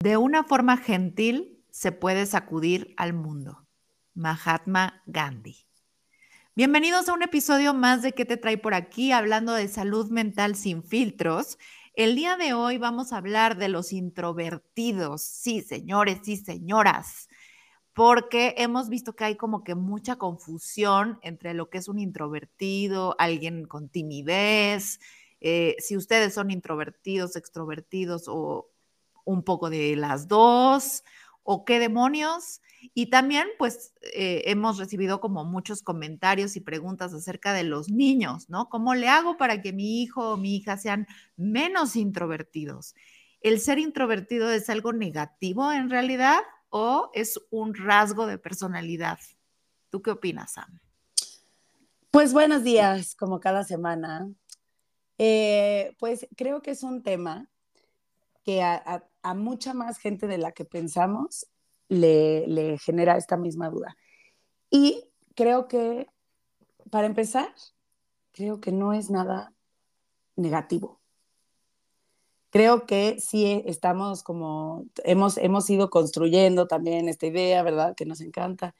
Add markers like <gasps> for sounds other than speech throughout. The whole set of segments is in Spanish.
De una forma gentil se puede sacudir al mundo. Mahatma Gandhi. Bienvenidos a un episodio más de ¿Qué te trae por aquí? Hablando de salud mental sin filtros. El día de hoy vamos a hablar de los introvertidos. Sí, señores y señoras, porque hemos visto que hay como que mucha confusión entre lo que es un introvertido, alguien con timidez, eh, si ustedes son introvertidos, extrovertidos o un poco de las dos o qué demonios. Y también pues eh, hemos recibido como muchos comentarios y preguntas acerca de los niños, ¿no? ¿Cómo le hago para que mi hijo o mi hija sean menos introvertidos? ¿El ser introvertido es algo negativo en realidad o es un rasgo de personalidad? ¿Tú qué opinas, Sam? Pues buenos días, como cada semana. Eh, pues creo que es un tema que a, mucha más gente de la que pensamos le, genera esta misma duda. Y creo que, para empezar, creo que no es nada negativo. Creo que sí estamos como, hemos, hemos ido construyendo también esta idea, ¿verdad? Que nos encanta,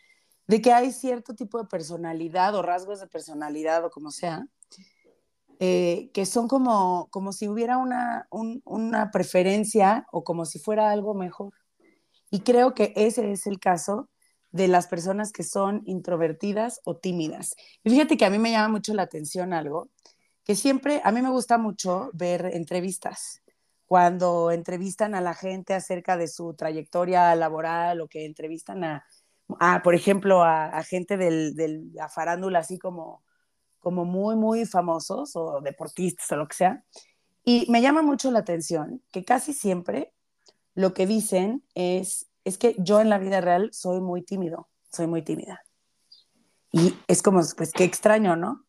de que hay cierto tipo de personalidad o rasgos de personalidad o como sea, eh, que son como, como si hubiera una, una preferencia o como si fuera algo mejor. Y creo que ese es el caso de las personas que son introvertidas o tímidas. Y fíjate que a mí me llama mucho la atención algo, que siempre, a mí me gusta mucho ver entrevistas, cuando entrevistan a la gente acerca de su trayectoria laboral o que entrevistan a, por ejemplo, a, gente de la farándula así como como muy, muy famosos o deportistas o lo que sea. Y me llama mucho la atención que casi siempre lo que dicen es, es que yo en la vida real soy muy tímido, soy muy tímida. Y es como, pues qué extraño, ¿no?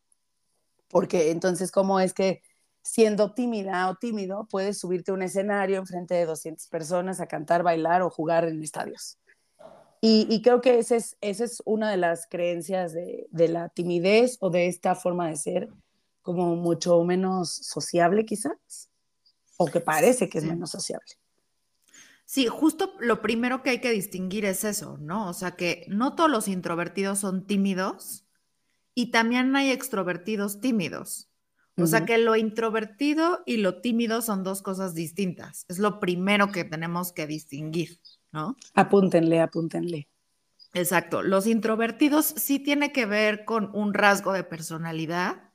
Porque entonces, ¿cómo es que siendo tímida o tímido puedes subirte a un escenario en frente de 200 personas a cantar, bailar o jugar en estadios? Y, creo que esa es, esa es una de las creencias de, de, la timidez o de esta forma de ser como mucho menos sociable quizás, o que parece que es menos sociable. Sí, justo lo primero que hay que distinguir es eso, ¿no? O sea, que no todos los introvertidos son tímidos y también hay extrovertidos tímidos. O sea, que lo introvertido y lo tímido son dos cosas distintas. Es lo primero que tenemos que distinguir. ¿no? Apúntenle, apúntenle. Exacto. Los introvertidos sí tiene que ver con un rasgo de personalidad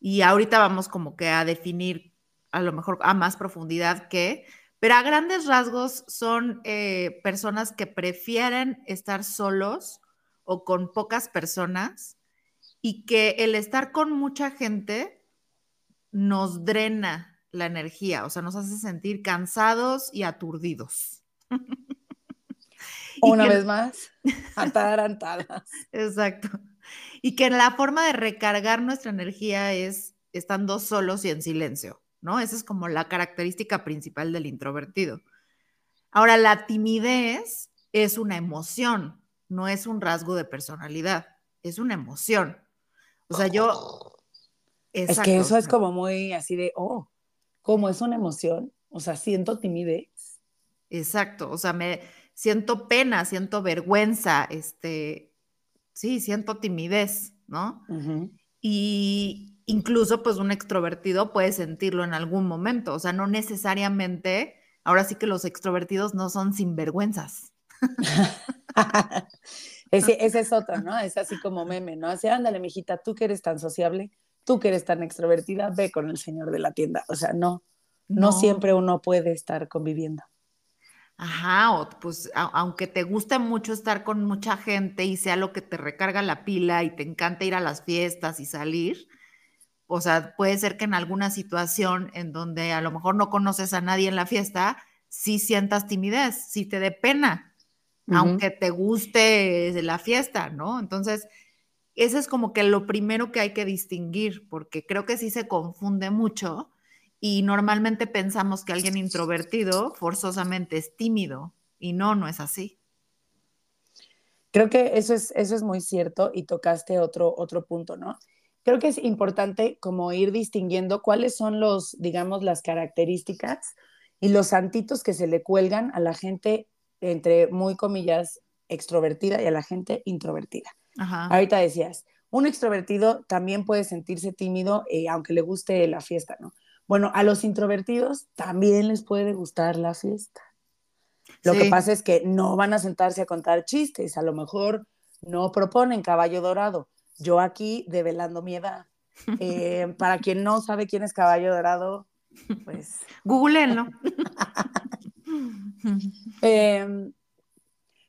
y ahorita vamos como que a definir a lo mejor a más profundidad qué, pero a grandes rasgos son eh, personas que prefieren estar solos o con pocas personas y que el estar con mucha gente nos drena la energía, o sea, nos hace sentir cansados y aturdidos. Una vez más, <laughs> atarantadas. Exacto. Y que la forma de recargar nuestra energía es estando solos y en silencio, ¿no? Esa es como la característica principal del introvertido. Ahora, la timidez es una emoción, no es un rasgo de personalidad, es una emoción. O sea, yo... Es que eso es como muy así de, oh, ¿cómo es una emoción? O sea, siento timidez. Exacto, o sea, me, siento pena, siento vergüenza, este, sí, siento timidez, ¿no? Y incluso pues un extrovertido puede sentirlo en algún momento, o sea, no necesariamente, ahora sí que los extrovertidos no son sinvergüenzas. <laughs> ese, ese es otro, ¿no? Es así como meme, ¿no? Así, ándale, mijita, tú que eres tan sociable, tú que eres tan extrovertida, ve con el señor de la tienda. O sea, no, no siempre uno puede estar conviviendo. Ajá, o pues aunque te guste mucho estar con mucha gente y sea lo que te recarga la pila y te encanta ir a las fiestas y salir, o sea, puede ser que en alguna situación en donde a lo mejor no conoces a nadie en la fiesta, sí sientas timidez, sí te dé pena, aunque te guste la fiesta, ¿no? Entonces, ese es como que lo primero que hay que distinguir, porque creo que sí se confunde mucho y normalmente pensamos que alguien introvertido forzosamente es tímido y no, no es así. Creo que eso es, eso es muy cierto y tocaste otro, otro punto, ¿no? creo que es importante como ir distinguiendo cuáles son los, digamos, las características y los santitos que se le cuelgan a la gente, entre muy comillas, extrovertida y a la gente introvertida. Ahorita decías, un extrovertido también puede sentirse tímido eh, aunque le guste la fiesta, ¿no? Bueno, a los introvertidos también les puede gustar la fiesta. Lo que pasa es que no van a sentarse a contar chistes, a lo mejor no proponen caballo dorado. Yo aquí develando mi edad. <laughs> Eh, para quien no sabe quién es caballo dorado, pues... Googleenlo. <laughs> eh,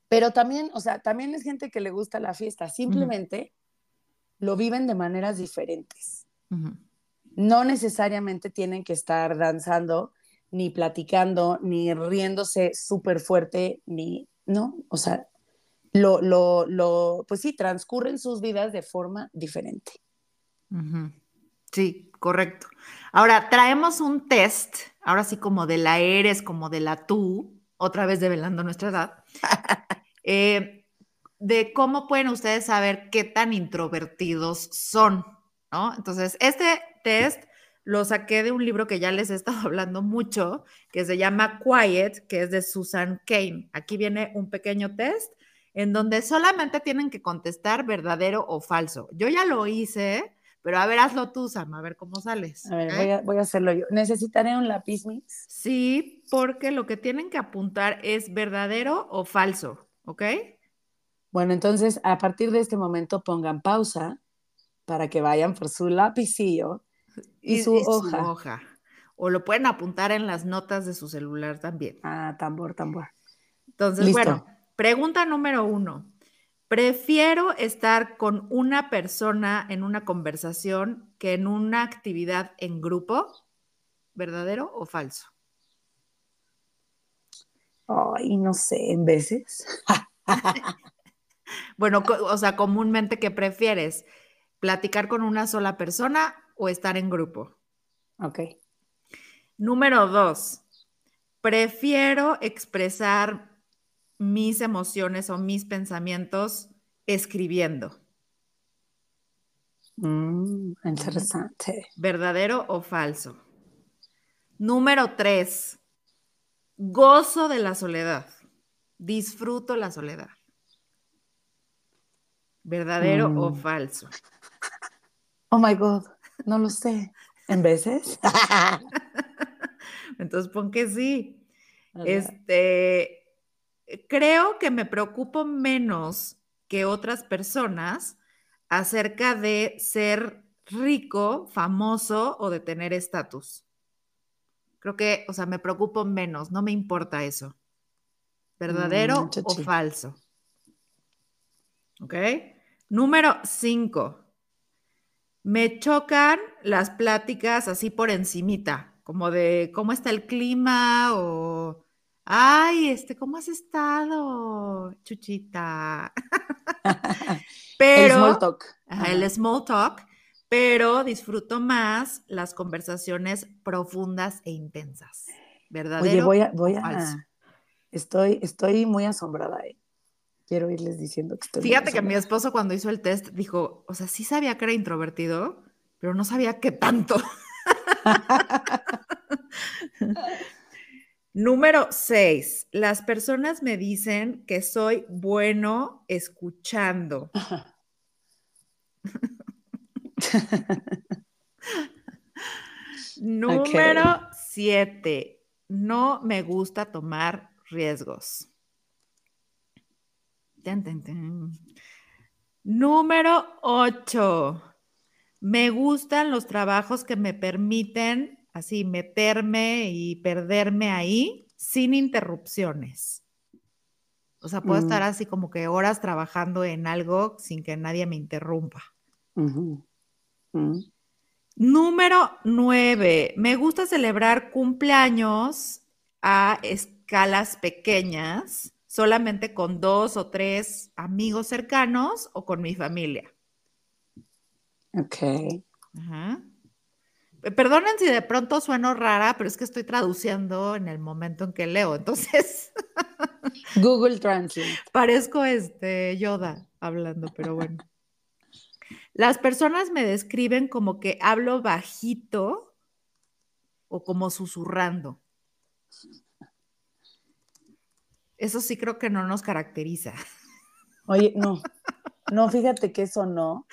pero también, o sea, también es gente que le gusta la fiesta, simplemente lo viven de maneras diferentes. No necesariamente tienen que estar danzando, ni platicando, ni riéndose súper fuerte, ni, ¿no? O sea, lo, lo, lo, pues sí, transcurren sus vidas de forma diferente. Sí, correcto. Ahora, traemos un test, ahora sí como de la eres, como de la tú, otra vez develando nuestra edad. <laughs> Eh, de cómo pueden ustedes saber qué tan introvertidos son, ¿no? Entonces, este test lo saqué de un libro que ya les he estado <laughs> hablando mucho, que se llama Quiet, que es de Susan Kane. Aquí viene un pequeño test en donde solamente tienen que contestar verdadero o falso. Yo ya lo hice, pero a ver, hazlo tú, Sam, a ver cómo sales. A ver, voy, a, hacerlo yo. ¿Necesitaré un lápiz, Mix? Sí, porque lo que tienen que apuntar es verdadero o falso. ¿Ok? Bueno, entonces a partir de este momento pongan pausa para que vayan por su lapicillo y, su, hoja. O lo pueden apuntar en las notas de su celular también. Ah, tambor, tambor. Entonces, bueno, pregunta número uno. Prefiero estar con una persona en una conversación que en una actividad en grupo. ¿Verdadero o falso? Ay, no sé, en veces. <laughs> bueno, o sea, comúnmente, ¿qué prefieres? ¿Platicar con una sola persona o estar en grupo? Ok. Número dos, prefiero expresar mis emociones o mis pensamientos escribiendo. Mm, interesante. ¿Verdadero o falso? Número tres, Gozo de la soledad. Disfruto la soledad. ¿Verdadero o mm. falso? Oh my God, no lo sé. ¿En veces? <laughs> Entonces pon que sí. Este, creo que me preocupo menos que otras personas acerca de ser rico, famoso o de tener estatus. Creo que, o sea, me preocupo menos, no me importa eso. ¿Verdadero mm, o falso? ¿Ok? Número cinco. Me chocan las pláticas así por encimita, como de cómo está el clima o, ay, este, ¿cómo has estado, chuchita? <laughs> Pero, el small talk. el small talk pero disfruto más las conversaciones profundas e intensas. ¿Verdadero? Oye, voy a, voy a, estoy, estoy muy asombrada. ¿eh? Quiero irles diciendo que estoy. Fíjate que mi esposo cuando hizo el test dijo, o sea, sí sabía que era introvertido, pero no sabía qué tanto. <laughs> Número seis, las personas me dicen que soy bueno escuchando. <laughs> <laughs> Número siete, no me gusta tomar riesgos. Número ocho, me gustan los trabajos que me permiten así meterme y perderme ahí sin interrupciones. O sea, puedo estar mm. así como que horas trabajando en algo sin que nadie me interrumpa. Número nueve, me gusta celebrar cumpleaños a escalas pequeñas, solamente con dos o tres amigos cercanos o con mi familia. Ok. Perdonen si de pronto sueno rara, pero es que estoy traduciendo en el momento en que leo, entonces. <laughs> Google Translate. Parezco este Yoda hablando, pero bueno. Las personas me describen como que hablo bajito o como susurrando. Eso sí creo que no nos caracteriza. Oye, no, <laughs> no, fíjate que eso no,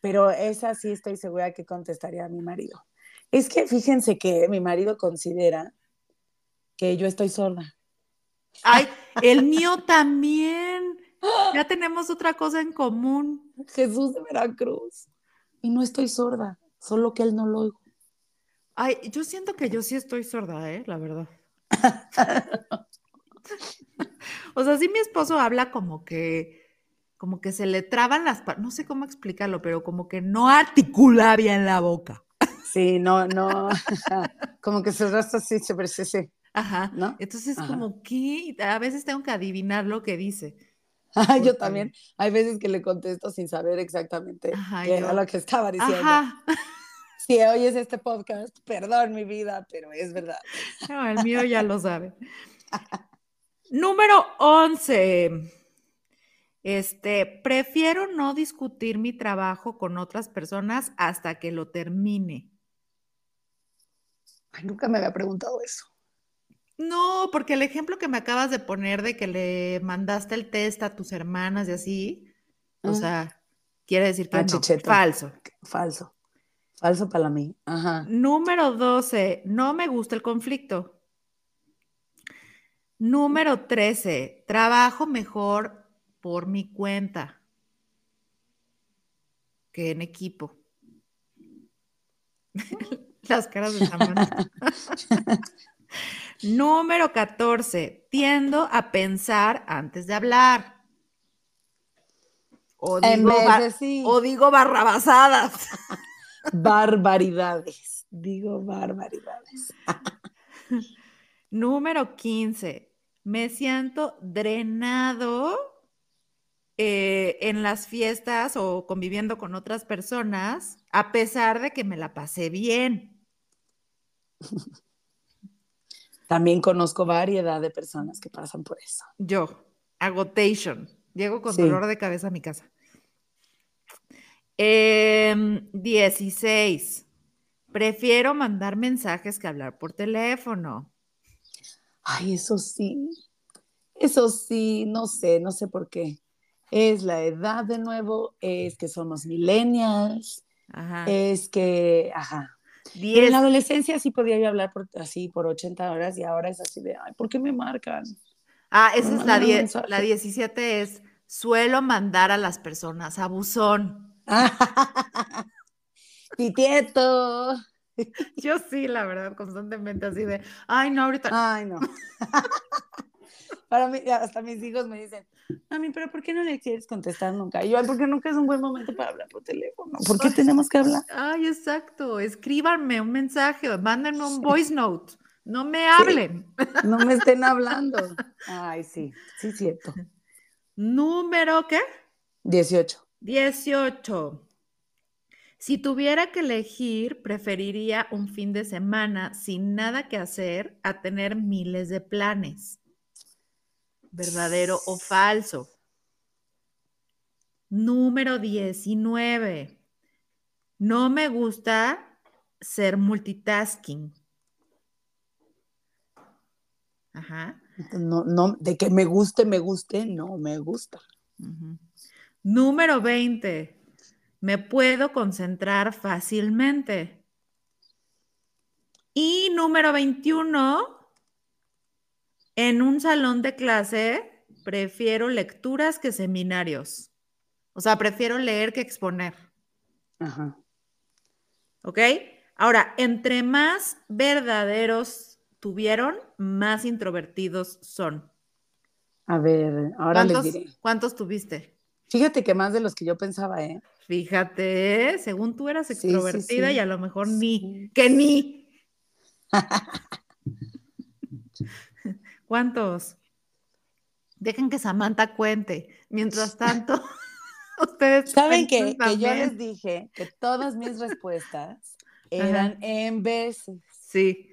pero esa sí estoy segura que contestaría a mi marido. Es que fíjense que mi marido considera que yo estoy sorda. Ay, el mío también. <gasps> Ya tenemos otra cosa en común. Jesús de Veracruz. Y no estoy sorda, solo que él no lo oigo. Ay, yo siento que yo sí estoy sorda, ¿eh? La verdad. <laughs> o sea, sí mi esposo habla como que, como que se le traban las, no sé cómo explicarlo, pero como que no articula bien la boca. Sí, no, no, <laughs> como que se rasta así, se sí. Ajá, ¿no? Entonces, como que a veces tengo que adivinar lo que dice. <laughs> yo también, hay veces que le contesto sin saber exactamente qué era lo que estaba diciendo. Ajá. <laughs> Si oyes este podcast, perdón mi vida, pero es verdad. <laughs> No, el mío ya lo sabe. Número 11. Este, prefiero no discutir mi trabajo con otras personas hasta que lo termine. Ay, nunca me había preguntado eso. No, porque el ejemplo que me acabas de poner de que le mandaste el test a tus hermanas y así, o sea, quiere decir que ah, no. Falso. Falso. Falso para mí. Ajá. Número 12, no me gusta el conflicto. Número 13, trabajo mejor por mi cuenta que en equipo. <laughs> Las caras de Samantha. <laughs> Número 14, tiendo a pensar antes de hablar. O digo, o digo barrabasadas. <laughs> Barbaridades. Digo barbaridades. <laughs> Número 15. Me siento drenado eh, en las fiestas o conviviendo con otras personas, a pesar de que me la pasé bien. <laughs> También conozco variedad de personas que pasan por eso. Yo, agotation. Llego con dolor de cabeza a mi casa. 16. Em, Prefiero mandar mensajes que hablar por teléfono. Ay, eso sí. Eso sí, no sé, no sé por qué. Es la edad de nuevo, es que somos millennials, es que, ajá. En la adolescencia sí podía yo hablar por, así por 80 horas y ahora es así de, ay, ¿por qué me marcan? Ah, esa es la 10. La 17 es, suelo mandar a las personas a buzón. <laughs> Pitieto. Yo sí, la verdad, constantemente así de, ay, no, ahorita. Ay, no. <laughs> Para mí, hasta mis hijos me dicen, mami, pero ¿por qué no le quieres contestar nunca? Y yo, porque nunca es un buen momento para hablar por teléfono. ¿Por qué tenemos que hablar? Ay, exacto. Escríbanme un mensaje, mándenme un voice note. No me hablen. no me estén hablando. Ay, sí, sí, cierto. Número, ¿qué? 18. 18. Si tuviera que elegir, preferiría un fin de semana sin nada que hacer a tener miles de planes. ¿Verdadero o falso? Número 19. No me gusta ser multitasking. Ajá. No, no, de que me guste, me guste, no me gusta. Número 20. Me puedo concentrar fácilmente. Y número 21. En un salón de clase prefiero lecturas que seminarios. O sea, prefiero leer que exponer. Ajá. ¿Ok? Ahora, entre más verdaderos tuvieron, más introvertidos son. A ver, ahora les diré. ¿Cuántos tuviste? Fíjate que más de los que yo pensaba, ¿eh? Fíjate, según tú eras extrovertida y a lo mejor ni, que ni. <laughs> ¿Cuántos? Dejen que Samantha cuente. Mientras tanto, <laughs> ustedes. Saben que, que, yo les dije que todas mis respuestas eran en veces. Sí.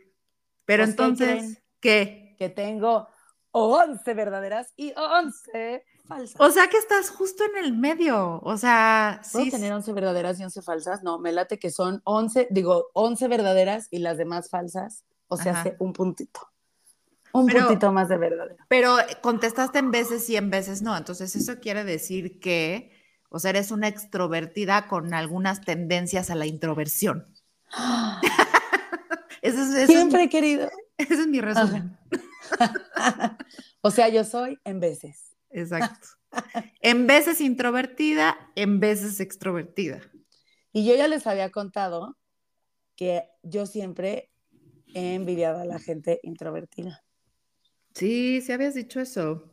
Pero entonces, ¿qué? Que tengo 11 verdaderas y 11 falsas. O sea que estás justo en el medio. O sea, ¿Puedo sí. tener 11 verdaderas y 11 falsas? No, me late que son 11, digo, 11 verdaderas y las demás falsas. O sea, hace un puntito. Un Pero- puntito más de verdadera. Pero contestaste en veces sí, en veces no. Entonces, eso quiere decir que, o sea, eres una extrovertida con algunas tendencias a la introversión. <gasps> Es, es Siempre mi- he querido. ese es mi resumen. <laughs> o sea, yo soy en veces. Exacto. En veces introvertida, en veces extrovertida. Y yo ya les había contado que yo siempre he envidiado a la gente introvertida. Sí, sí habías dicho eso.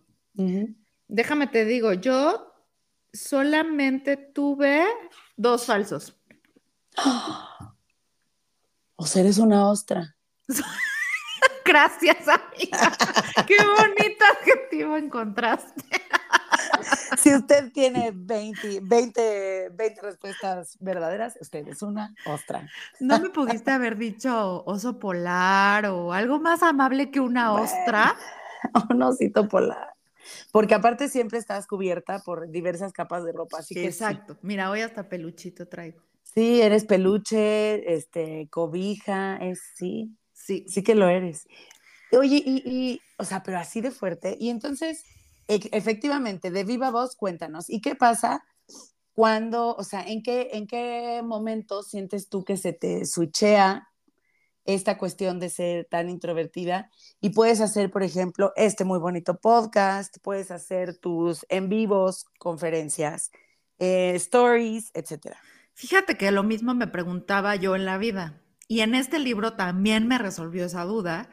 Déjame te digo, yo solamente tuve dos falsos. <gasps> O sea, eres una ostra. <laughs> Gracias, amiga. <laughs> Qué bonito adjetivo encontraste. Si usted tiene 20, 20, 20 respuestas verdaderas, usted es una ostra. ¿No me pudiste haber dicho oso polar o algo más amable que una Bueno. ostra? <laughs> Un osito polar. Porque aparte siempre estás cubierta por diversas capas de ropa. Así que sí. Exacto. Mira, hoy hasta peluchito traigo. Sí, eres peluche, este, cobija, es sí, Sí. sí que lo eres. Oye, y, y, o sea, pero así de fuerte. Y entonces, efectivamente, de viva voz, cuéntanos, ¿y qué pasa cuando, o sea, en qué, en qué momento sientes tú que se te switchea esta cuestión de ser tan introvertida y puedes hacer, por ejemplo, este muy bonito podcast, puedes hacer tus en vivos, conferencias, eh, stories, etcétera. Fíjate que lo mismo me preguntaba yo en la vida. Y en este libro también me resolvió esa duda,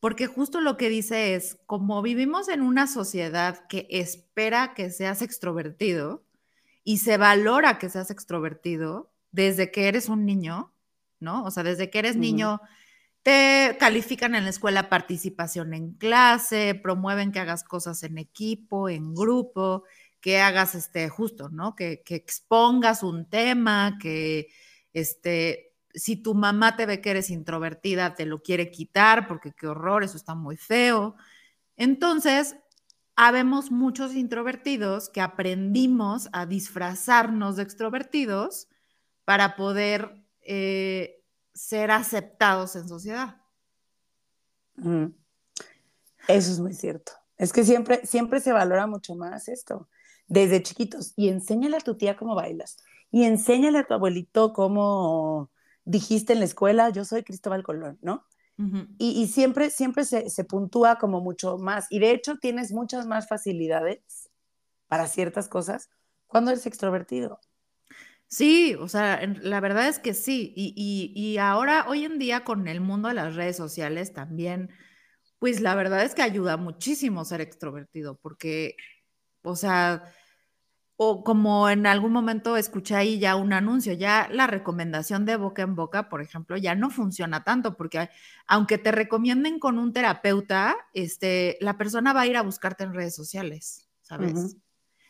porque justo lo que dice es, como vivimos en una sociedad que espera que seas extrovertido y se valora que seas extrovertido desde que eres un niño, ¿no? O sea, desde que eres niño, te califican en la escuela participación en clase, promueven que hagas cosas en equipo, en grupo, que hagas este justo, ¿no? Que, que expongas un tema, que este, si tu mamá te ve que eres introvertida, te lo quiere quitar porque qué horror, eso está muy feo. Entonces, habemos muchos introvertidos que aprendimos a disfrazarnos de extrovertidos para poder eh, ser aceptados en sociedad. Mm. Eso es muy cierto. Es que siempre, siempre se valora mucho más esto, desde chiquitos. Y enséñale a tu tía cómo bailas. Y enséñale a tu abuelito cómo dijiste en la escuela, yo soy Cristóbal Colón, ¿no? Y, y siempre, siempre se, se puntúa como mucho más. Y de hecho tienes muchas más facilidades para ciertas cosas cuando eres extrovertido. Sí, o sea, la verdad es que sí. Y, y- y ahora, hoy en día, con el mundo de las redes sociales también, pues la verdad es que ayuda muchísimo ser extrovertido, porque, o sea, o como en algún momento escuché ahí ya un anuncio, ya la recomendación de boca en boca, por ejemplo, ya no funciona tanto, porque aunque te recomienden con un terapeuta, este, la persona va a ir a buscarte en redes sociales, ¿sabes?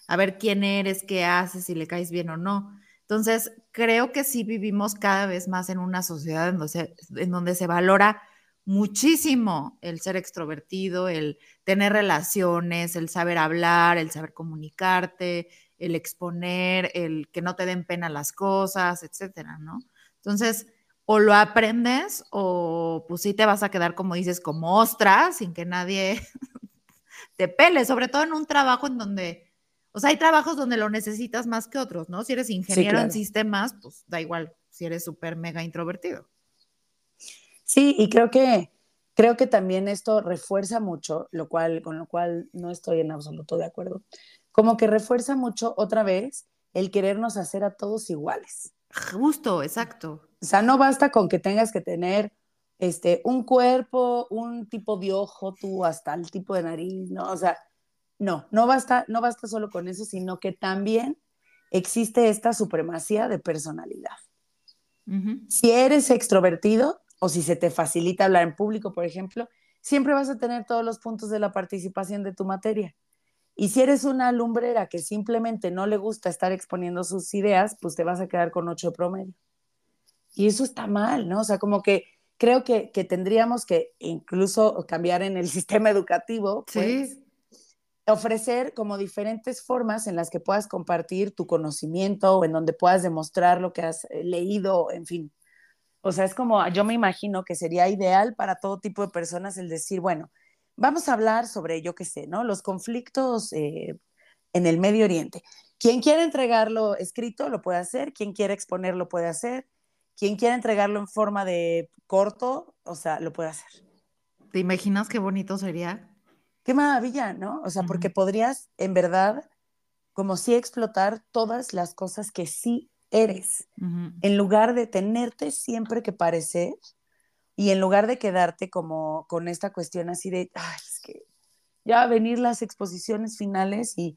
A ver quién eres, qué haces, si le caes bien o no. Entonces, creo que sí vivimos cada vez más en una sociedad en donde se, en donde se valora muchísimo el ser extrovertido, el tener relaciones, el saber hablar, el saber comunicarte, el exponer, el que no te den pena las cosas, etcétera, ¿no? Entonces, o lo aprendes o pues sí te vas a quedar, como dices, como ostra, sin que nadie <laughs> te pele, sobre todo en un trabajo en donde, o sea, hay trabajos donde lo necesitas más que otros, ¿no? Si eres ingeniero en claro. sistemas, pues da igual si eres súper mega introvertido. Sí, y creo que, creo que también esto refuerza mucho, lo cual, con lo cual no estoy en absoluto de acuerdo, como que refuerza mucho otra vez el querernos hacer a todos iguales. Justo, exacto. O sea, no basta con que tengas que tener este, un cuerpo, un tipo de ojo, tú hasta el tipo de nariz, ¿no? O sea, no, no basta, no basta solo con eso, sino que también existe esta supremacía de personalidad. Si eres extrovertido o si se te facilita hablar en público, por ejemplo, siempre vas a tener todos los puntos de la participación de tu materia. Y si eres una lumbrera que simplemente no le gusta estar exponiendo sus ideas, pues te vas a quedar con ocho de promedio. Y eso está mal, ¿no? O sea, como que creo que, que tendríamos que incluso cambiar en el <laughs> sistema educativo, pues, Sí, ofrecer como diferentes formas en las que puedas compartir tu conocimiento o en donde puedas demostrar lo que has eh, leído, en fin. O sea, es como, yo me imagino que sería ideal para todo tipo de personas el decir, bueno, vamos a hablar sobre, yo qué sé, ¿no? Los conflictos eh, en el Medio Oriente. Quien quiera entregarlo escrito lo puede hacer, quien quiera exponerlo puede hacer, quien quiera entregarlo en forma de corto, o sea, lo puede hacer. ¿Te imaginas qué bonito sería? Qué maravilla, ¿no? O sea, porque podrías en verdad como si explotar todas las cosas que sí eres, en lugar de tenerte siempre que parecer y en lugar de quedarte como con esta cuestión así de, ay, es que ya va a venir las exposiciones finales y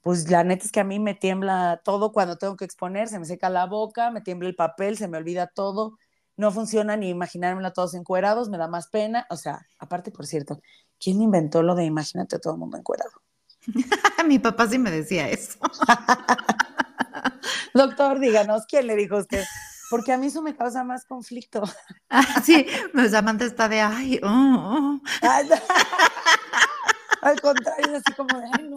pues la neta es que a mí me tiembla todo cuando tengo que exponer, se me seca la boca, me tiembla el papel, se me olvida todo, no funciona ni imaginármelo todos encuerados, me da más pena, o sea, aparte por cierto, ¿quién inventó lo de imagínate a todo el mundo encuerado? <laughs> Mi papá sí me decía eso. <laughs> Doctor, díganos, ¿quién le dijo a usted? Porque a mí eso me causa más conflicto. <laughs> Ah, sí, pues Samantha está de, ay, oh, oh". <laughs> Al contrario, es así como de, ay, no,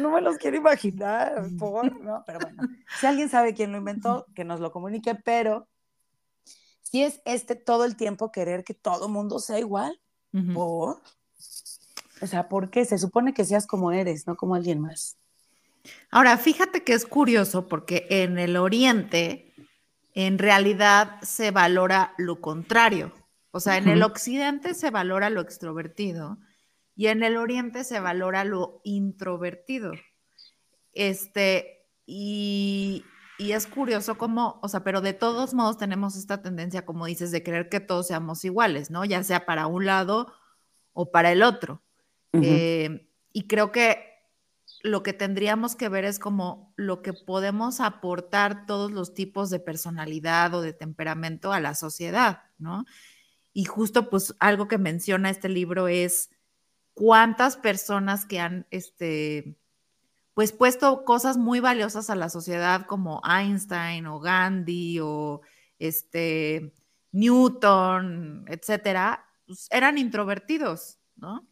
no me los quiero imaginar, por, ¿no? Pero bueno, si alguien sabe quién lo inventó, que nos lo comunique, pero si es este todo el tiempo querer que todo mundo sea igual, por, o sea, ¿por qué? Se supone que seas como eres, no como alguien más. Ahora, fíjate que es curioso porque en el Oriente, en realidad se valora lo contrario. O sea, en el Occidente se valora lo extrovertido y en el Oriente se valora lo introvertido. Este, y, y es curioso cómo, o sea, pero de todos modos tenemos esta tendencia, como dices, de creer que todos seamos iguales, ¿no? Ya sea para un lado o para el otro. Eh, y creo que lo que tendríamos que ver es como lo que podemos aportar todos los tipos de personalidad o de temperamento a la sociedad, ¿no? Y justo pues algo que menciona este libro es cuántas personas que han, este, pues puesto cosas muy valiosas a la sociedad como Einstein o Gandhi o este Newton, etcétera, pues eran introvertidos, ¿no?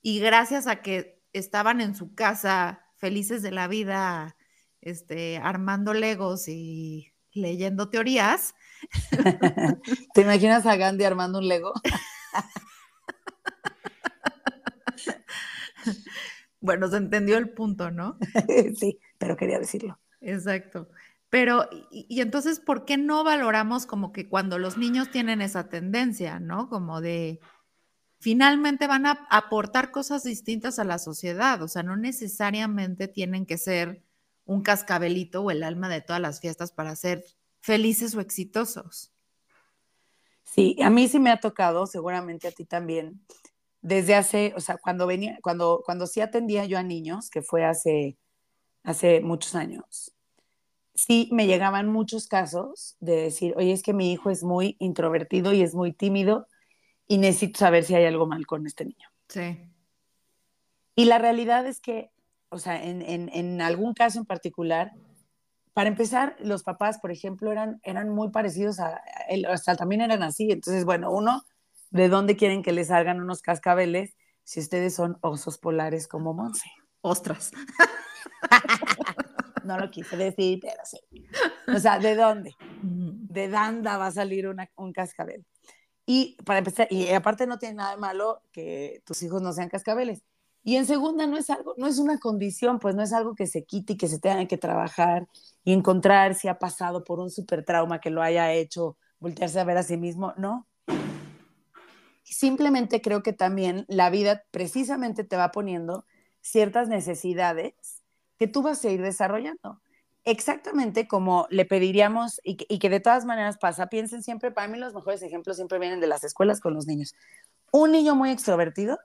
Y gracias a que estaban en su casa felices de la vida, este, armando legos y leyendo teorías. <laughs> ¿Te imaginas a Gandhi armando un lego? <laughs> bueno, se entendió el punto, ¿no? <laughs> sí, pero quería decirlo. Exacto. Pero, y, y, entonces, ¿por qué no valoramos como que cuando los niños tienen esa tendencia, ¿no? Como de, finalmente van a aportar cosas distintas a la sociedad, o sea, no necesariamente tienen que ser un cascabelito o el alma de todas las fiestas para ser felices o exitosos. Sí, a mí sí me ha tocado, seguramente a ti también, desde hace, o sea, cuando venía, cuando, cuando sí atendía yo a niños, que fue hace, hace muchos años, sí me llegaban muchos casos de decir, oye, es que mi hijo es muy introvertido y es muy tímido y necesito saber si hay algo mal con este niño. Sí. Y la realidad es que, o sea, en, en, en algún caso en particular, para empezar, los papás, por ejemplo, eran, eran muy parecidos a él, o sea, también eran así. Entonces, bueno, uno, ¿de dónde quieren que les salgan unos cascabeles si ustedes son osos polares como Monse? Ostras. <laughs> no lo quise decir, pero sí. O sea, ¿de dónde? ¿De dónde va a salir una, un cascabel? Y para empezar, y aparte no tiene nada de malo que tus hijos no sean cascabeles. Y en segunda, no es algo, no es una condición, pues no es algo que se quite y que se tenga que trabajar y encontrar si ha pasado por un super trauma que lo haya hecho voltearse a ver a sí mismo, no. Simplemente creo que también la vida precisamente te va poniendo ciertas necesidades que tú vas a ir desarrollando exactamente como le pediríamos y que, de todas maneras pasa, piensen siempre, para mí los mejores ejemplos siempre vienen de las escuelas con los niños. Un niño muy extrovertido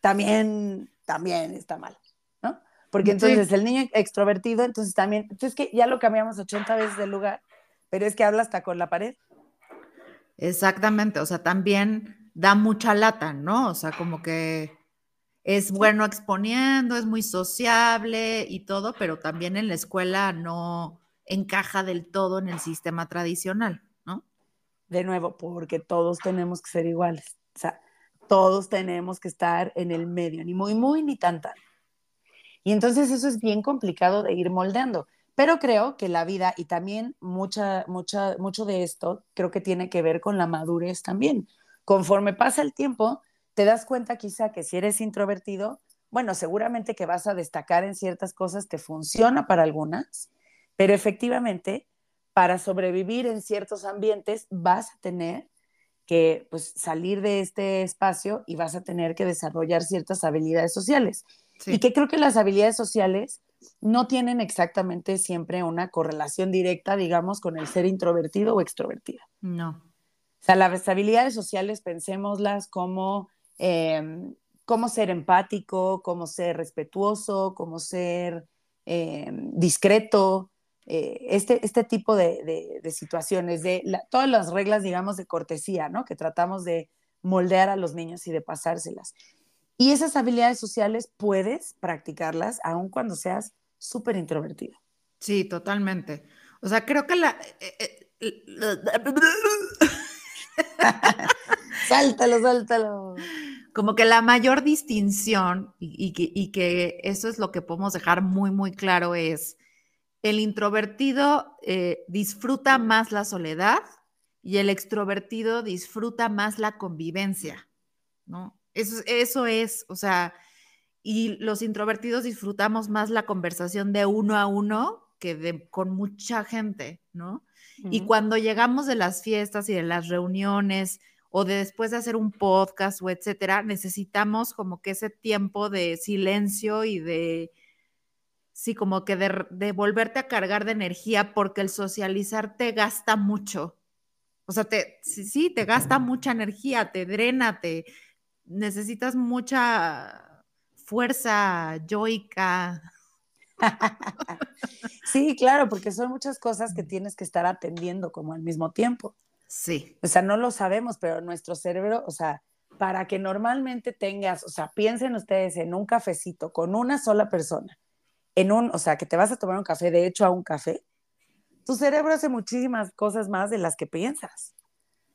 también, también está mal, ¿no? Porque entonces el niño extrovertido, entonces también, entonces que ya lo cambiamos 80 veces de lugar, pero es que habla hasta con la pared. Exactamente, o sea, también da mucha lata, ¿no? O sea, como que es bueno exponiendo, es muy sociable y todo, pero también en la escuela no encaja del todo en el sistema tradicional, ¿no? De nuevo, porque todos tenemos que ser iguales. O sea, Todos tenemos que estar en el medio, ni muy, muy, ni tan, tan. Y entonces eso es bien complicado de ir moldeando. Pero creo que la vida y también mucha, mucha, mucho de esto creo que tiene que ver con la madurez también. Conforme pasa el tiempo, te das cuenta quizá que si eres introvertido, bueno, seguramente que vas a destacar en ciertas cosas, te funciona para algunas, pero efectivamente, para sobrevivir en ciertos ambientes vas a tener que pues, salir de este espacio y vas a tener que desarrollar ciertas habilidades sociales. Y que creo que las habilidades sociales no tienen exactamente siempre una correlación directa, digamos, con el ser introvertido o extrovertido. No. O sea, las habilidades sociales, pensémoslas como em, cómo ser empático, cómo ser respetuoso, cómo ser em, discreto, eh, este, este tipo de, situaciones, de todas las reglas, digamos, de cortesía, ¿no? Que tratamos de moldear a los niños y de pasárselas. Y esas habilidades sociales puedes practicarlas aun cuando seas súper introvertido. Sí, totalmente. O sea, creo que la... <laughs> Sáltalo, sáltalo. Como que la mayor distinción, y, que, eso es lo que podemos dejar muy, muy claro, es el introvertido eh, disfruta más la soledad y el extrovertido disfruta más la convivencia, ¿no? Eso, eso es, o sea, y los introvertidos disfrutamos más la conversación de uno a uno que de, con mucha gente, ¿no? Y cuando llegamos de las fiestas y de las reuniones o de después de hacer un podcast o etcétera, necesitamos como que ese tiempo de silencio y de, sí, como que de, de volverte a cargar de energía porque el socializar te gasta mucho. O sea, te, sí, sí, te gasta mucha energía, te drena, te, necesitas mucha fuerza yoica. <laughs> Sí, claro, porque son muchas cosas que tienes que estar atendiendo como al mismo tiempo. Sí. O sea, no lo sabemos, pero nuestro cerebro, o sea, para que normalmente tengas, o sea, piensen ustedes en un cafecito con una sola persona, en un, o sea, que te vas a tomar un café, de hecho a un café, tu cerebro hace muchísimas cosas más de las que piensas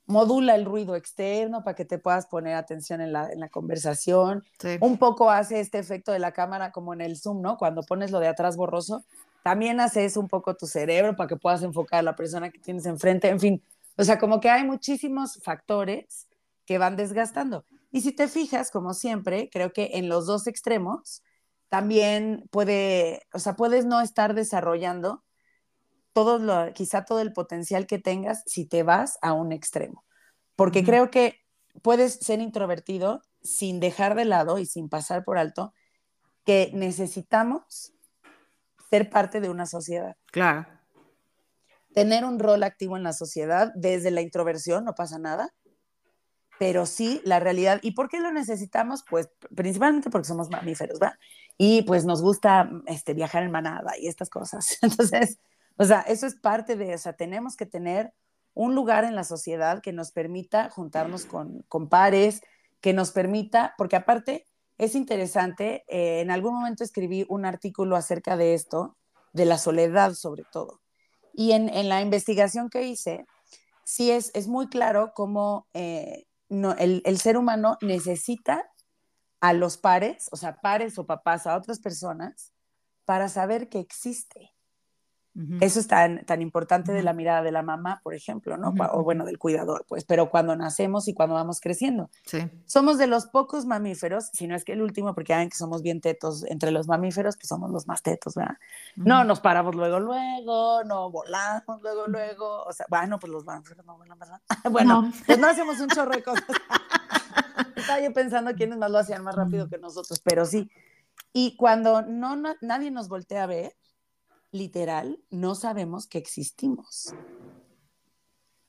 modula el ruido externo para que te puedas poner atención en la, conversación. Un poco hace este efecto de la cámara como en el Zoom, ¿no? Cuando pones lo de atrás borroso, también hace eso un poco tu cerebro para que puedas enfocar a la persona que tienes enfrente. En fin, o sea, como que hay muchísimos factores que van desgastando. Y si te fijas, como siempre, creo que en los dos extremos también puede, o sea, puedes no estar desarrollando todo lo, quizá todo el potencial que tengas si te vas a un extremo. Porque creo que puedes ser introvertido sin dejar de lado y sin pasar por alto que necesitamos ser parte de una sociedad. Claro. Tener un rol activo en la sociedad desde la introversión, no pasa nada, pero sí la realidad. ¿Y por qué lo necesitamos? Pues principalmente porque somos mamíferos, ¿va? Y pues nos gusta este, viajar en manada y estas cosas. <laughs> Entonces, o sea, eso es parte de, o sea, tenemos que tener un lugar en la sociedad que nos permita juntarnos con, con pares, que nos permita, porque aparte es interesante, eh, en algún momento escribí un artículo acerca de esto, de la soledad sobre todo. Y en, en la investigación que hice, sí es, es muy claro cómo eh, no, el, el ser humano necesita a los pares, o sea, pares o papás, a otras personas, para saber que existe. Eso es tan, tan importante de la mirada de la mamá, por ejemplo, ¿no? O bueno, del cuidador, pues, pero cuando nacemos y cuando vamos creciendo. Sí. Somos de los pocos mamíferos, si no es que el último, porque saben que somos bien tetos, entre los mamíferos, pues somos los más tetos, ¿verdad? No nos paramos luego, luego, no volamos luego, luego, o sea, bueno, pues los mamíferos no vuelan, ¿verdad? <laughs> bueno, pues no hacemos un chorro de cosas. <laughs> Estaba yo pensando quiénes más lo hacían más rápido que nosotros, pero sí. Y cuando no, no nadie nos voltea a ver, literal, no sabemos que existimos.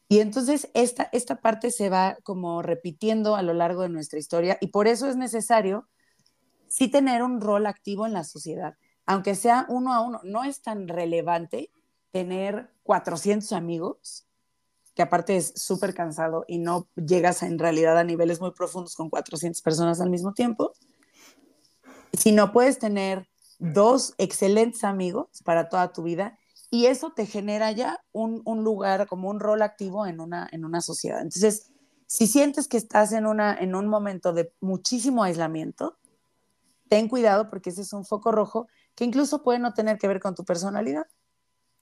Y entonces esta, esta parte se va como repitiendo a lo largo de nuestra historia y por eso es necesario sí tener un rol activo en la sociedad, aunque sea uno a uno. No es tan relevante tener 400 amigos, que aparte es súper cansado y no llegas en realidad a niveles muy profundos con 400 personas al mismo tiempo, si no puedes tener dos excelentes amigos para toda tu vida y eso te genera ya un, lugar como un rol activo en una, en una sociedad. Entonces, Si sientes que estás en, una, en un momento de muchísimo aislamiento, ten cuidado porque ese es un foco rojo que incluso puede no tener que ver con tu personalidad.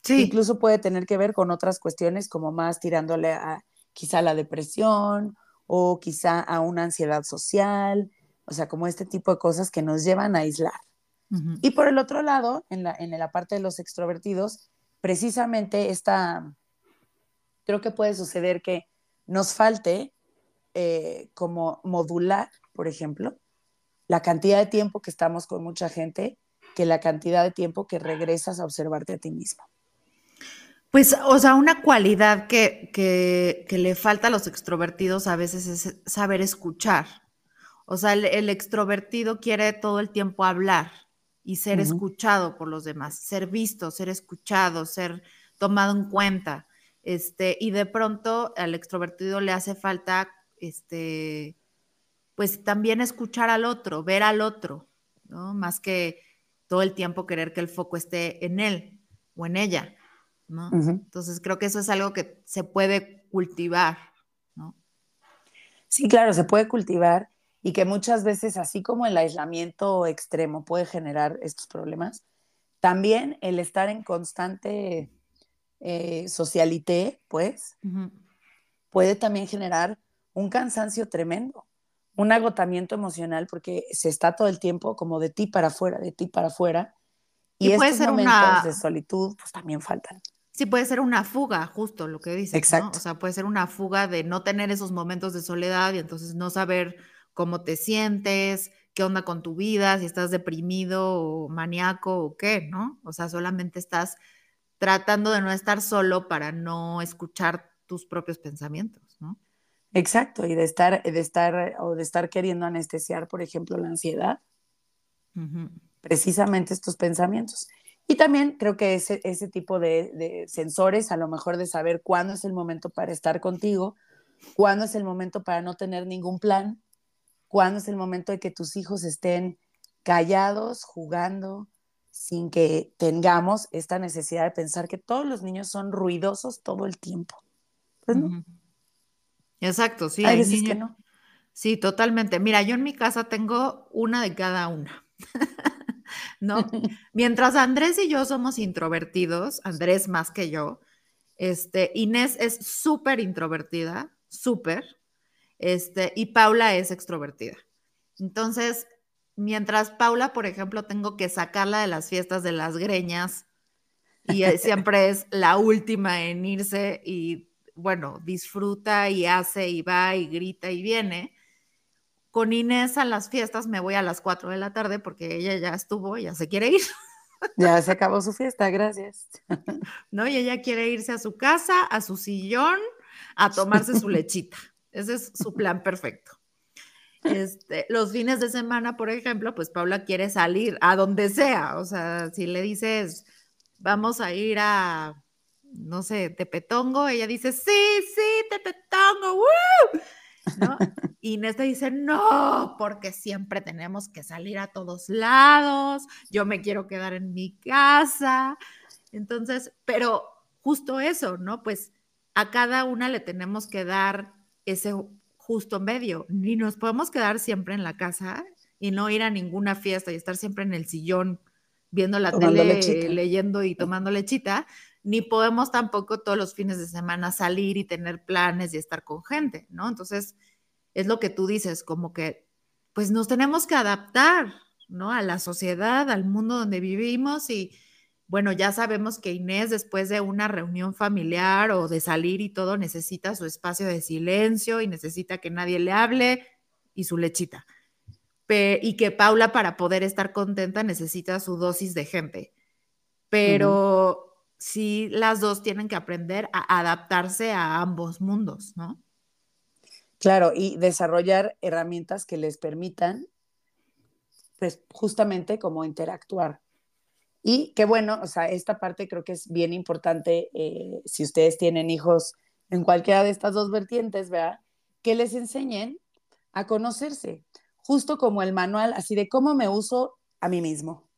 Sí. Incluso puede tener que ver con otras cuestiones como más tirándole a quizá la depresión o quizá a una ansiedad social, o sea, como este tipo de cosas que nos llevan a aislar. Y por el otro lado, en la, en la parte de los extrovertidos, precisamente esta, creo que puede suceder que nos falte eh, como modular, por ejemplo, la cantidad de tiempo que estamos con mucha gente que la cantidad de tiempo que regresas a observarte a ti mismo. Pues, o sea, una cualidad que, que, le falta a los extrovertidos a veces es saber escuchar. O sea, el, extrovertido quiere todo el tiempo hablar y ser escuchado por los demás, ser visto, ser escuchado, ser tomado en cuenta. Este, y de pronto al extrovertido le hace falta, este, pues también escuchar al otro, ver al otro, ¿no? Más que todo el tiempo querer que el foco esté en él o en ella, ¿no? Entonces creo que eso es algo que se puede cultivar, ¿no? Sí, claro, se puede cultivar y que muchas veces, así como el aislamiento extremo puede generar estos problemas, también el estar en constante eh, socialité, pues, puede también generar un cansancio tremendo, un agotamiento emocional, porque se está todo el tiempo como de ti para afuera, de ti para afuera, y, estos momentos de solitud, pues también faltan. Sí, puede ser una fuga, justo lo que dices. Exacto. O sea, puede ser una fuga de no tener esos momentos de soledad y entonces no saber cómo te sientes, qué onda con tu vida, si estás deprimido o maníaco o qué, ¿no? O sea, solamente estás tratando de no estar solo para no escuchar tus propios pensamientos, ¿no? Exacto, y de estar, de estar, o de estar queriendo anestesiar, por ejemplo, la ansiedad. Precisamente estos pensamientos. Y también creo que ese, ese tipo de, de, sensores, a lo mejor de saber cuándo es el momento para estar contigo, cuándo es el momento para no tener ningún plan, cuándo es el momento de que tus hijos estén callados, jugando, sin que tengamos esta necesidad de pensar que todos los niños son ruidosos todo el tiempo. Pues no. Exacto, sí. Hay, veces que no. Sí, totalmente. Mira, yo en mi casa tengo una de cada una. <laughs> ¿No? <laughs> Mientras Andrés y yo somos introvertidos, Andrés más que yo, este, Inés es súper introvertida, súper, este, y Paula es extrovertida. Entonces, mientras Paula, por ejemplo, tengo que sacarla de las fiestas de las greñas y siempre es la última en irse y, bueno, disfruta y hace y va y grita y viene. Con Inés a las fiestas me voy a las 4 de la tarde porque ella ya estuvo, ya se quiere ir. Ya se acabó su fiesta, gracias. <laughs> ¿No? Y ella quiere irse a su casa, a su sillón, a tomarse su lechita. Ese es su plan perfecto. Este, los fines de semana, por ejemplo, pues Paula quiere salir a donde sea. O sea, si le dices, vamos a ir a, no sé, Tepetongo, ella dice, sí, sí, Tepetongo, ¡woo! ¿No? Y Inés dice, no, porque siempre tenemos que salir a todos lados, yo me quiero quedar en mi casa. Entonces, pero justo eso, ¿no? Pues a cada una le tenemos que dar ese justo medio. Ni nos podemos quedar siempre en la casa y no ir a ninguna fiesta y estar siempre en el sillón viendo la tele, leyendo y tomando lechita, ni podemos tampoco todos los fines de semana salir y tener planes y estar con gente, ¿no? Entonces, es lo que tú dices, como que, pues nos tenemos que adaptar, ¿no? A la sociedad, al mundo donde vivimos y, bueno, ya sabemos que Inés después de una reunión familiar o de salir y todo necesita su espacio de silencio y necesita que nadie le hable y su lechita. y que Paula para poder estar contenta necesita su dosis de gente. Pero sí, las dos tienen que aprender a adaptarse a ambos mundos, ¿no? Claro, y desarrollar herramientas que les permitan, pues justamente como interactuar y qué bueno, o sea, esta parte creo que es bien importante eh, si ustedes tienen hijos en cualquiera de estas dos vertientes, ¿verdad? Que les enseñen a conocerse, justo como el manual, así de cómo me uso a mí mismo.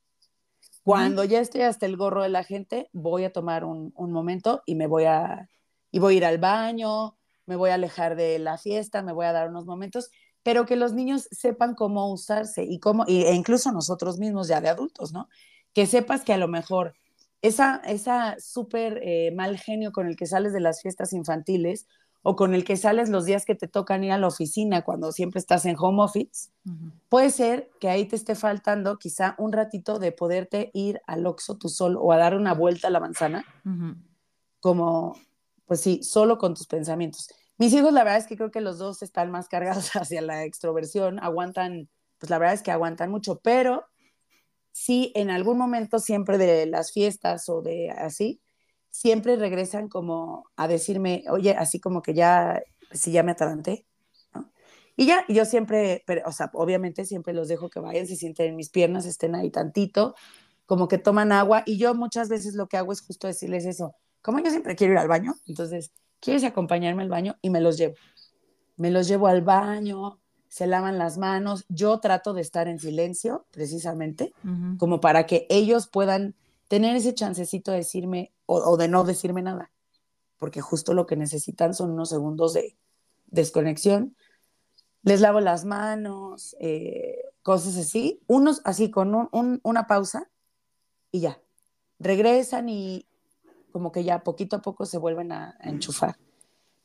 Cuando ya estoy hasta el gorro de la gente, voy a tomar un, un momento y me voy a, y voy a ir al baño, me voy a alejar de la fiesta, me voy a dar unos momentos, pero que los niños sepan cómo usarse y cómo, e incluso nosotros mismos ya de adultos, ¿no? Que sepas que a lo mejor esa, esa súper eh, mal genio con el que sales de las fiestas infantiles o con el que sales los días que te tocan ir a la oficina cuando siempre estás en home office, puede ser que ahí te esté faltando quizá un ratito de poderte ir al Oxxo tú solo o a dar una vuelta a la manzana, como, pues sí, solo con tus pensamientos. Mis hijos, la verdad es que creo que los dos están más cargados <laughs> hacia la extroversión, aguantan, pues la verdad es que aguantan mucho, pero sí, en algún momento siempre de las fiestas o de así, siempre regresan como a decirme, oye, así como que ya, si ya me atalanté, ¿no? Y ya, yo siempre, pero, o sea, obviamente siempre los dejo que vayan, se sienten en mis piernas, estén ahí tantito, como que toman agua, y yo muchas veces lo que hago es justo decirles eso, como yo siempre quiero ir al baño, entonces, ¿quieres acompañarme al baño? Y me los llevo. Me los llevo al baño, se lavan las manos, yo trato de estar en silencio, precisamente, como para que ellos puedan tener ese chancecito de decirme o, de no decirme nada, porque justo lo que necesitan son unos segundos de desconexión. Les lavo las manos, eh, cosas así, unos así con una pausa y ya. Regresan y como que ya poquito a poco se vuelven a, enchufar.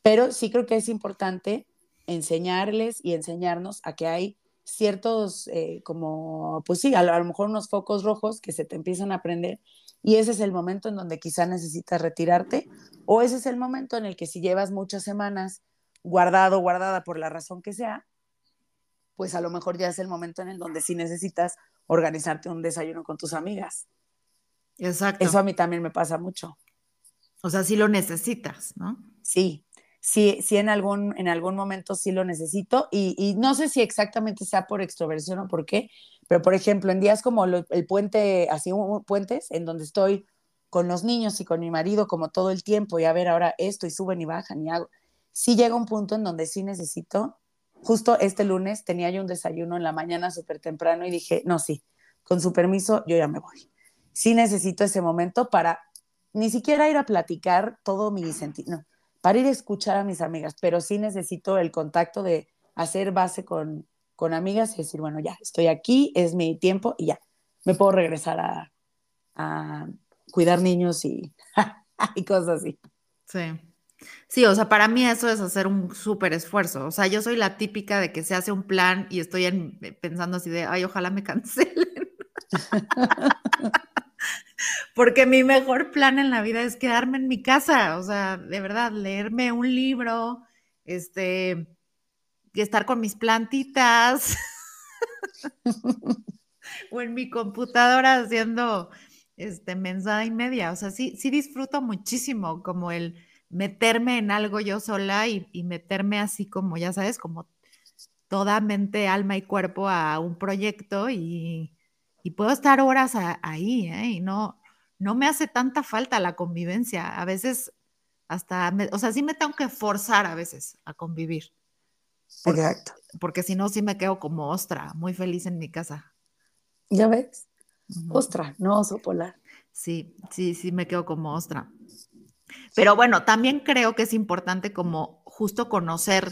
Pero sí creo que es importante enseñarles y enseñarnos a que hay ciertos, eh, como, pues sí, a, lo mejor unos focos rojos que se te empiezan a prender y ese es el momento en donde quizá necesitas retirarte o ese es el momento en el que si llevas muchas semanas guardado, guardada por la razón que sea, pues a lo mejor ya es el momento en el donde sí necesitas organizarte un desayuno con tus amigas. Exacto. Eso a mí también me pasa mucho. O sea, sí lo necesitas, ¿no? Sí, sí, sí en algún, en algún momento sí lo necesito y, no sé si exactamente sea por extroversión o por qué, pero por ejemplo, en días como el puente, así puentes, en donde estoy con los niños y con mi marido como todo el tiempo y a ver ahora esto y suben y bajan y hago, sí llega un punto en donde sí necesito, justo este lunes tenía yo un desayuno en la mañana súper temprano y dije, no, sí, con su permiso yo ya me voy. Sí necesito ese momento para ni siquiera ir a platicar todo mi sentido, no, para ir a escuchar a mis amigas, pero sí necesito el contacto de hacer base con, con amigas y decir, bueno, ya, estoy aquí, es mi tiempo y ya, me puedo regresar a, a cuidar niños y, <laughs> y cosas así. Sí. Sí, o sea, para mí eso es hacer un súper esfuerzo. O sea, yo soy la típica de que se hace un plan y estoy pensando así de, ay, ojalá me cancelen. <laughs> porque mi mejor plan en la vida es quedarme en mi casa, o sea, de verdad, leerme un libro, este, estar con mis plantitas <laughs> o en mi computadora haciendo este mensaje y media, o sea, sí, sí disfruto muchísimo como el meterme en algo yo sola y, meterme así como, ya sabes, como toda mente, alma y cuerpo a un proyecto y, puedo estar horas ahí, ¿eh? Y no, no me hace tanta falta la convivencia. A veces hasta, o sea, sí me tengo que forzar a veces a convivir. Exacto. Porque si no, sí me quedo como ostra, muy feliz en mi casa. ¿Ya ves? Ostra, no oso polar. Sí, sí, sí me quedo como ostra. Pero bueno, también creo que es importante como justo conocer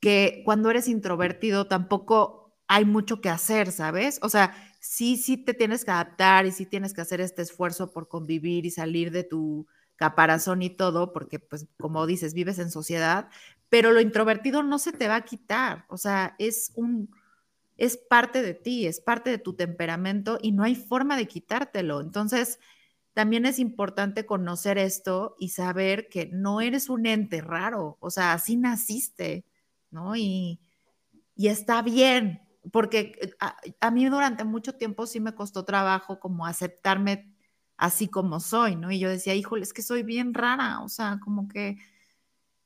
que cuando eres introvertido tampoco hay mucho que hacer, ¿sabes? O sea, sí, sí te tienes que adaptar y sí tienes que hacer este esfuerzo por convivir y salir de tu caparazón y todo, porque pues como dices, vives en sociedad, pero lo introvertido no se te va a quitar, o sea, es un, es parte de ti, es parte de tu temperamento y no hay forma de quitártelo. Entonces, también es importante conocer esto y saber que no eres un ente raro, o sea, así naciste, ¿no? Y, y está bien, porque eh, a, mí durante mucho tiempo sí me costó trabajo como aceptarme así como soy, ¿no? Y yo decía, híjole, es que soy bien rara, o sea, como que,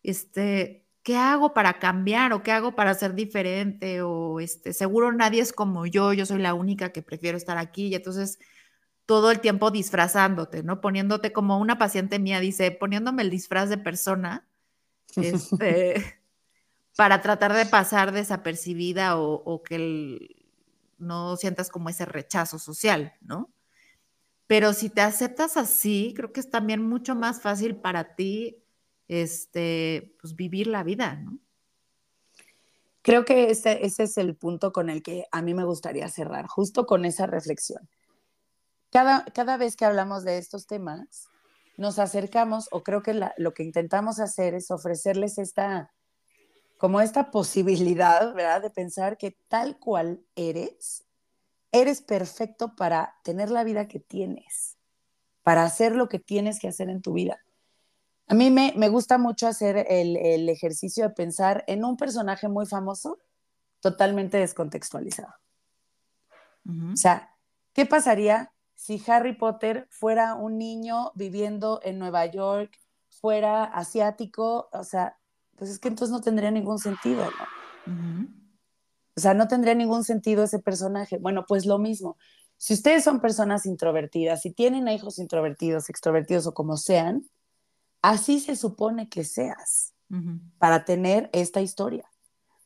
este, ¿qué hago para cambiar o qué hago para ser diferente? O, este, seguro nadie es como yo, yo soy la única que prefiero estar aquí y entonces todo el tiempo disfrazándote, ¿no? Poniéndote como una paciente mía dice, poniéndome el disfraz de persona, <laughs> este para tratar de pasar desapercibida o, que no sientas como ese rechazo social, ¿no? Pero si te aceptas así, creo que es también mucho más fácil para ti este, pues vivir la vida, ¿no? Creo que ese, es el punto con el que a mí me gustaría cerrar, justo con esa reflexión. Cada, cada vez que hablamos de estos temas, nos acercamos, o creo que lo que intentamos hacer es ofrecerles esta, como esta posibilidad, ¿verdad? De pensar que tal cual eres, eres perfecto para tener la vida que tienes, para hacer lo que tienes que hacer en tu vida. A mí me, gusta mucho hacer el, ejercicio de pensar en un personaje muy famoso, totalmente descontextualizado. O sea, ¿qué pasaría si Harry Potter fuera un niño viviendo en Nueva York, fuera asiático? O sea, pues es que entonces no tendría ningún sentido, ¿no? O sea, no tendría ningún sentido ese personaje. Bueno, pues lo mismo. Si ustedes son personas introvertidas, si tienen hijos introvertidos, extrovertidos o como sean, Así se supone que seas para tener esta historia,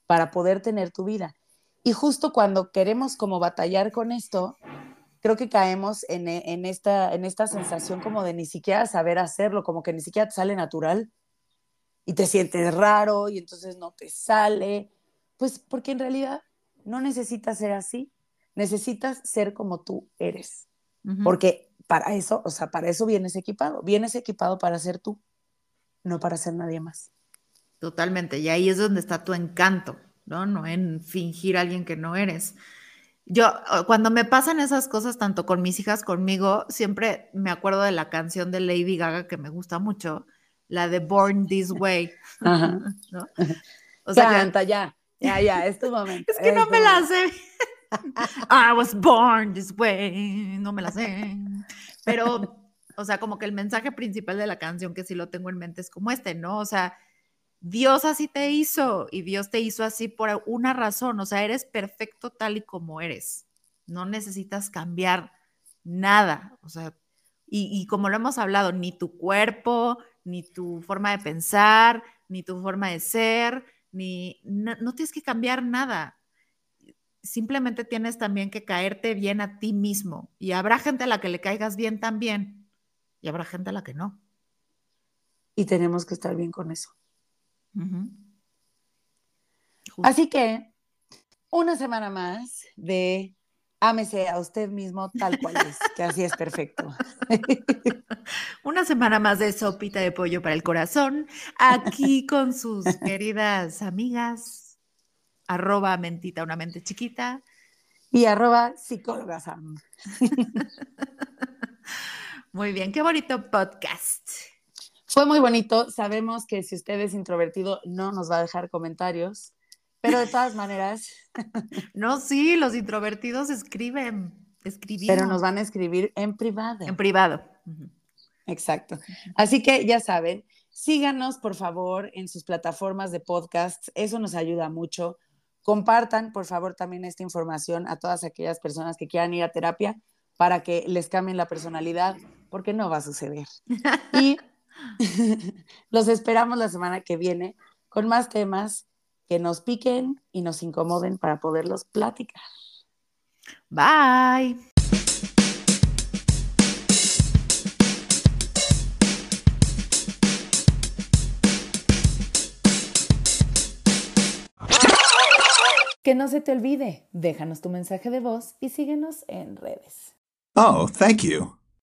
para poder tener tu vida. Y justo cuando queremos como batallar con esto, creo que caemos en, en, esta, en esta sensación como de ni siquiera saber hacerlo, como que ni siquiera te sale natural y te sientes raro y entonces no te sale. Pues porque en realidad no necesitas ser así, necesitas ser como tú eres. Porque para eso, o sea, para eso vienes equipado, vienes equipado para ser tú, no para ser nadie más. Totalmente, y ahí es donde está tu encanto, ¿no? No en fingir a alguien que no eres. Yo, cuando me pasan esas cosas, tanto con mis hijas, conmigo, siempre me acuerdo de la canción de Lady Gaga que me gusta mucho, la de Born This Way. Ajá. <laughs> O sea, Canta, ya, ya, ya, es tu momento. Es que no me la sé. <laughs> I was born this way, no me la sé. Pero, o sea, como que el mensaje principal de la canción que sí lo tengo en mente es como este, ¿no? O sea, Dios así te hizo y Dios te hizo así por una razón, o sea, eres perfecto tal y como eres. No necesitas cambiar nada, o sea, y, como lo hemos hablado, ni tu cuerpo, ni tu forma de pensar, ni tu forma de ser, ni no tienes que cambiar nada simplemente tienes también que caerte bien a ti mismo. Y habrá gente a la que le caigas bien también, y habrá gente a la que no. Y tenemos que estar bien con eso. Así que, una semana más de ámese a usted mismo tal cual es, que así es perfecto. <laughs> Una semana más de sopita de pollo para el corazón, aquí con sus <laughs> queridas amigas arroba mentita una mente chiquita. Y arroba psicóloga Sam. <laughs> muy bien, qué bonito podcast. Fue muy bonito. Sabemos que si usted es introvertido no nos va a dejar comentarios, pero de todas maneras. <laughs> no, sí, los introvertidos escriben. Pero nos van a escribir en privado. En privado. Exacto. Así que ya saben, síganos por favor en sus plataformas de podcast. Eso nos ayuda mucho. Compartan, por favor, también esta información a todas aquellas personas que quieran ir a terapia para que les cambien la personalidad, porque no va a suceder. <laughs> Y <laughs> los esperamos la semana que viene con más temas que nos piquen y nos incomoden para poderlos platicar. Bye. Que no se te olvide, déjanos tu mensaje de voz y síguenos en redes. Oh, thank you.